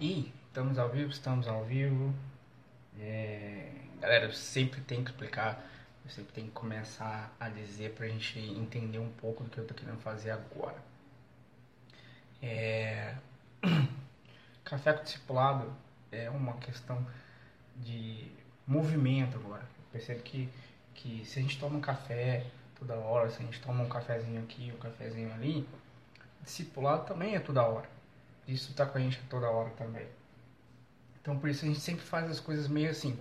E estamos ao vivo, estamos ao vivo. É... Galera, eu sempre tenho que explicar, eu sempre tenho que começar a dizer pra gente entender um pouco do que eu tô querendo fazer agora. É... Café com discipulado é uma questão de movimento agora. Eu percebo que, que se a gente toma um café toda hora, se a gente toma um cafezinho aqui, um cafezinho ali, discipulado também é toda hora. Isso tá com a gente toda hora também. Então por isso a gente sempre faz as coisas meio assim.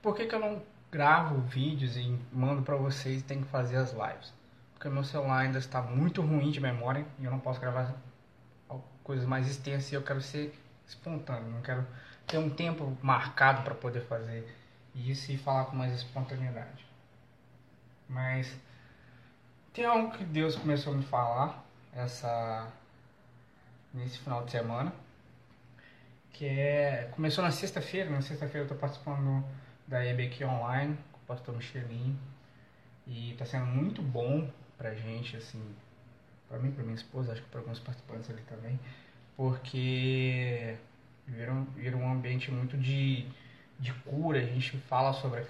Por que, que eu não gravo vídeos e mando para vocês e tenho que fazer as lives? Porque meu celular ainda está muito ruim de memória e eu não posso gravar coisas mais extensas e eu quero ser espontâneo, não quero ter um tempo marcado para poder fazer isso e falar com mais espontaneidade. Mas tem algo que Deus começou a me falar essa nesse final de semana, que é começou na sexta-feira, na sexta-feira eu estou participando da EBQ online com o pastor Michelin e está sendo muito bom pra gente assim, para mim, para minha esposa, acho que para alguns participantes ali também, porque viram, viram um ambiente muito de, de cura, a gente fala sobre,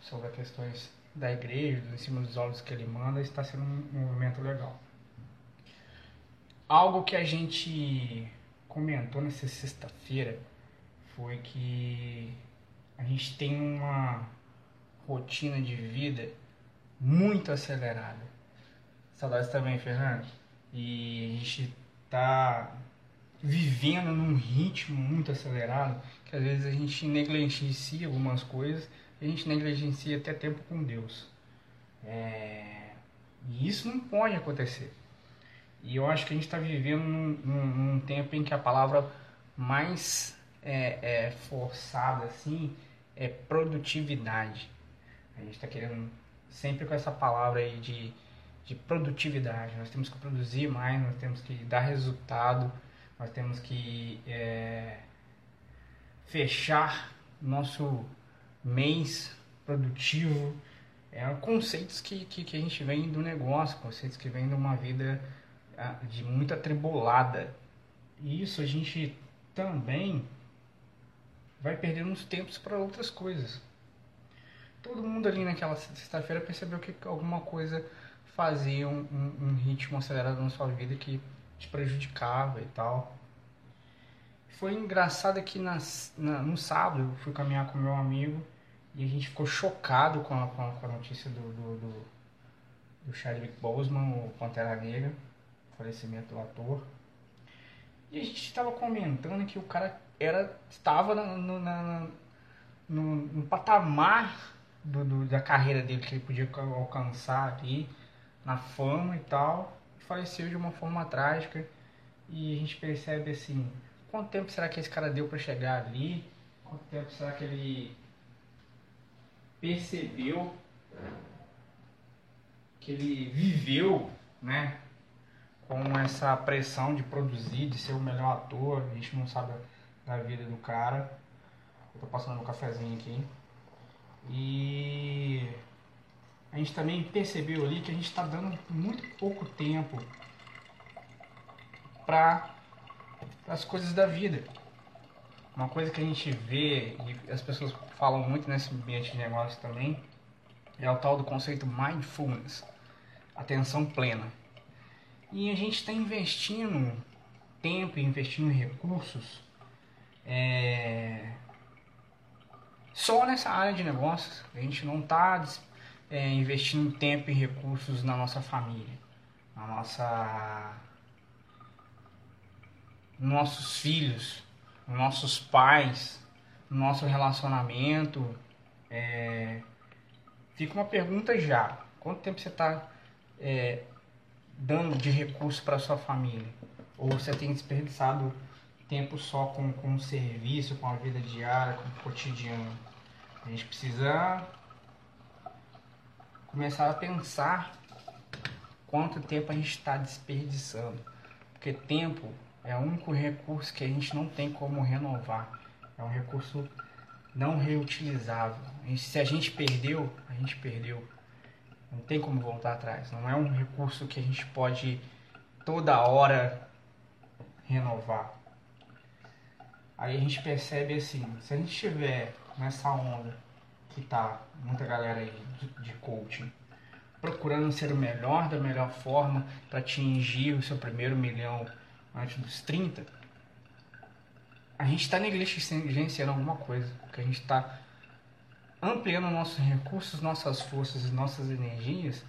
sobre questões da igreja, em cima dos olhos que ele manda, está sendo um, momento legal. Algo que a gente comentou nessa sexta-feira foi que a gente tem uma rotina de vida muito acelerada. Saudades também, Fernando. E a gente tá vivendo num ritmo muito acelerado que às vezes a gente negligencia algumas coisas a gente negligencia até tempo com Deus. É... E isso não pode acontecer. E eu acho que a gente está vivendo num, num, num, tempo em que a palavra mais é, é forçada assim é produtividade. A gente está querendo sempre com essa palavra aí de, de produtividade. Nós temos que produzir mais, nós temos que dar resultado, nós temos que é, fechar nosso mês produtivo. É conceitos que, que, que a gente vem do negócio, conceitos que vêm de uma vida de muita tribulada. E isso a gente também vai perdendo uns tempos para outras coisas. Todo mundo ali naquela sexta-feira percebeu que alguma coisa fazia um, um, ritmo acelerado na sua vida que te prejudicava e tal. Foi engraçado que na, no sábado eu fui caminhar com meu amigo e a gente ficou chocado com a, com a, com a notícia do, do, do, do Chadwick Boseman, o Pantera Negra, falecimento do ator. E a gente estava comentando que o cara era, estava no, na, no, no patamar do, do, da carreira dele que ele podia alcançar ali, na fama e tal, e faleceu de uma forma trágica. E a gente percebe assim, quanto tempo será que esse cara deu para chegar ali? Quanto tempo será que ele percebeu que ele viveu, né, com essa pressão de produzir, de ser o melhor ator. A gente não sabe da vida do cara. Eu tô passando um cafezinho aqui. E a gente também percebeu ali que a gente está dando muito pouco tempo para as coisas da vida. Uma coisa que a gente vê e as pessoas falam muito nesse ambiente de negócio também é o tal do conceito mindfulness, atenção plena. E a gente está investindo tempo, investindo recursos é, só nessa área de negócios. A gente não está é, investindo tempo e recursos na nossa família, na nossa, nossos filhos, nossos pais, nosso relacionamento. É... Fica uma pergunta já. Quanto tempo você está é, dando de recurso para sua família? Ou você tem desperdiçado tempo só com, com o serviço, com a vida diária, com o cotidiano? A gente precisa começar a pensar quanto tempo a gente está desperdiçando. Porque tempo é o único recurso que a gente não tem como renovar. É um recurso não reutilizável. Se a gente perdeu, a gente perdeu. Não tem como voltar atrás. Não é um recurso que a gente pode toda hora renovar. Aí a gente percebe assim, se a gente estiver nessa onda que tá muita galera aí de, coaching, procurando ser o melhor da melhor forma para atingir o seu primeiro milhão antes dos 30, a gente está negligenciando alguma coisa, porque a gente está ampliando nossos recursos, nossas forças e nossas energias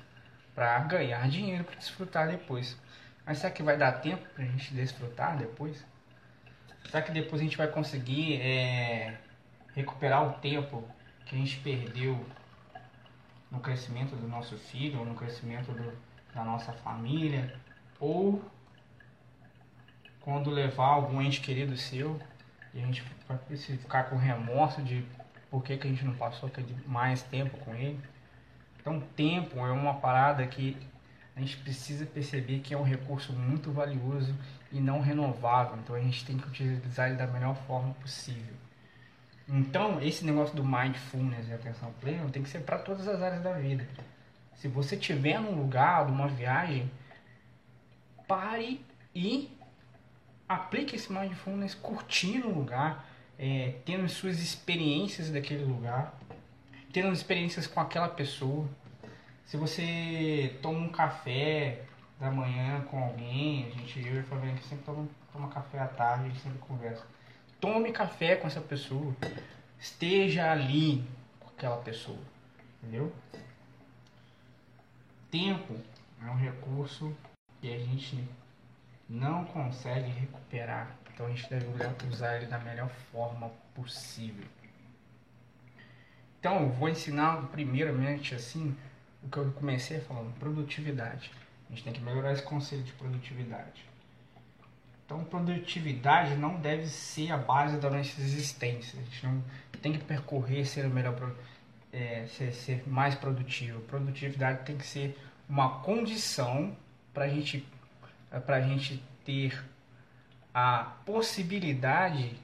para ganhar dinheiro para desfrutar depois. Mas será que vai dar tempo para a gente desfrutar depois? Será que depois a gente vai conseguir é, recuperar o tempo que a gente perdeu no crescimento do nosso filho, ou no crescimento do, da nossa família, ou quando levar algum ente querido seu e a gente vai ficar com remorso de por que, que a gente não passou mais tempo com ele. Então, tempo é uma parada que a gente precisa perceber que é um recurso muito valioso e não renovável. Então, a gente tem que utilizar ele da melhor forma possível. Então, esse negócio do mindfulness e atenção plena tem que ser para todas as áreas da vida. Se você estiver num lugar, numa viagem, pare e aplique esse mindfulness curtindo o lugar, é, tendo suas experiências daquele lugar, tendo experiências com aquela pessoa. Se você toma um café da manhã com alguém, a gente, eu e a Flaviana, sempre toma, toma café à tarde, a gente sempre conversa. Tome café com essa pessoa. Esteja ali com aquela pessoa. Entendeu? Tempo é um recurso que a gente não consegue recuperar. Então a gente deve usar ele da melhor forma possível. Então eu vou ensinar primeiramente assim o que eu comecei falando, produtividade. A gente tem que melhorar esse conceito de produtividade. Então produtividade não deve ser a base da nossa existência. A gente não tem que percorrer ser o melhor é, ser, ser mais produtivo. Produtividade tem que ser uma condição para a gente é para a gente ter a possibilidade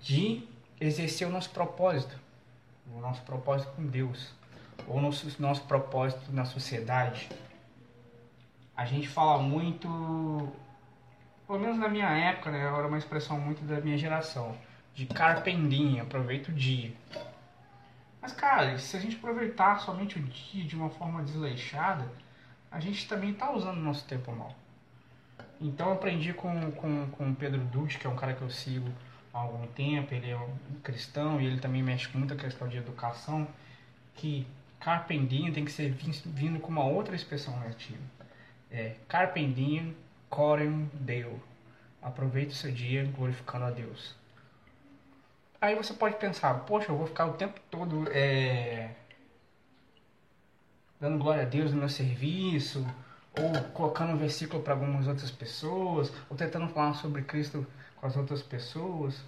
de exercer o nosso propósito, o nosso propósito com Deus, ou o nosso, nosso propósito na sociedade. A gente fala muito, pelo menos na minha época, né, era uma expressão muito da minha geração, de carpendinha, aproveita o dia. Mas, cara, se a gente aproveitar somente o dia de uma forma desleixada, a gente também está usando o nosso tempo mal. Então aprendi com, com, com Pedro Dutti, que é um cara que eu sigo há algum tempo, ele é um cristão e ele também mexe com muita questão de educação, que carpendinho tem que ser vindo com uma outra expressão latina. É carpendinho corem deo. Aproveite o seu dia glorificando a Deus. Aí você pode pensar, poxa, eu vou ficar o tempo todo é, dando glória a Deus no meu serviço, ou colocando um versículo para algumas outras pessoas, ou tentando falar sobre Cristo com as outras pessoas.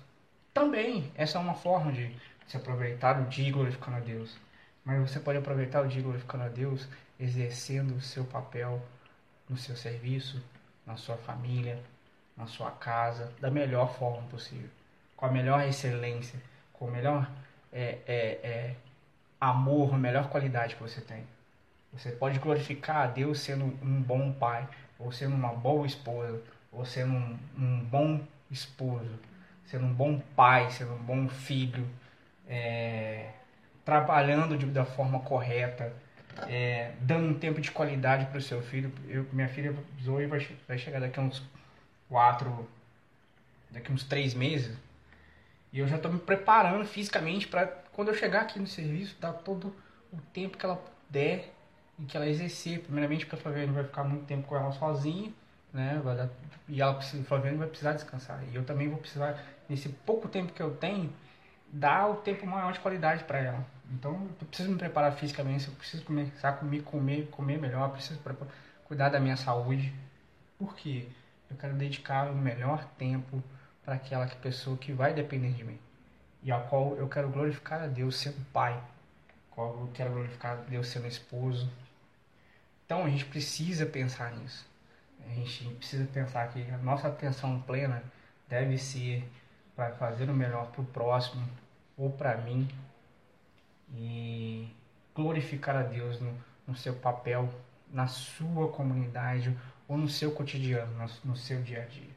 Também, essa é uma forma de se aproveitar o dia glorificando a Deus. Mas você pode aproveitar o dia glorificando a Deus exercendo o seu papel no seu serviço, na sua família, na sua casa, da melhor forma possível, com a melhor excelência, com o melhor é, é, é, amor, a melhor qualidade que você tem. Você pode glorificar a Deus sendo um bom pai, ou sendo uma boa esposa, ou sendo um, um bom esposo, sendo um bom pai, sendo um bom filho, é, trabalhando de, da forma correta, é, dando um tempo de qualidade para o seu filho. Eu, minha filha Zoe vai, vai chegar daqui a uns quatro, daqui a uns três meses, e eu já estou me preparando fisicamente para quando eu chegar aqui no serviço, dar todo o tempo que ela der e que ela exercer, primeiramente porque a Flaviane vai ficar muito tempo com ela sozinha, né? Dar, e ela precisa, a Flaviane vai precisar descansar. E eu também vou precisar, nesse pouco tempo que eu tenho, dar o tempo maior de qualidade para ela. Então eu preciso me preparar fisicamente, eu preciso começar a comer, comer, comer melhor, preciso cuidar da minha saúde. Por quê? Eu quero dedicar o melhor tempo para aquela pessoa que vai depender de mim. E a qual eu quero glorificar a Deus sendo pai. Qual eu quero glorificar a Deus sendo esposo, então a gente precisa pensar nisso. A gente precisa pensar que a nossa atenção plena deve ser para fazer o melhor para o próximo ou para mim e glorificar a Deus no, no, seu papel, na sua comunidade ou no seu cotidiano, no, no seu dia a dia.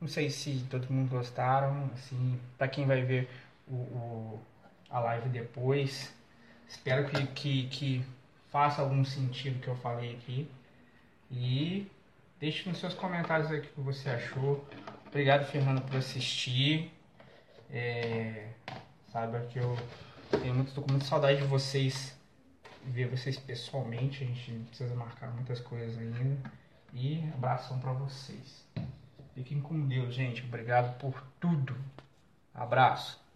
Não sei se todo mundo gostaram, assim, para quem vai ver o, o, a live depois. Espero que, que, que faça algum sentido que eu falei aqui. E deixe nos seus comentários aí o que você achou. Obrigado, Fernando, por assistir. É, saiba que eu tenho muito, tô com muita saudade de vocês, ver vocês pessoalmente. A gente precisa marcar muitas coisas ainda. E abração para vocês. Fiquem com Deus, gente. Obrigado por tudo. Abraço.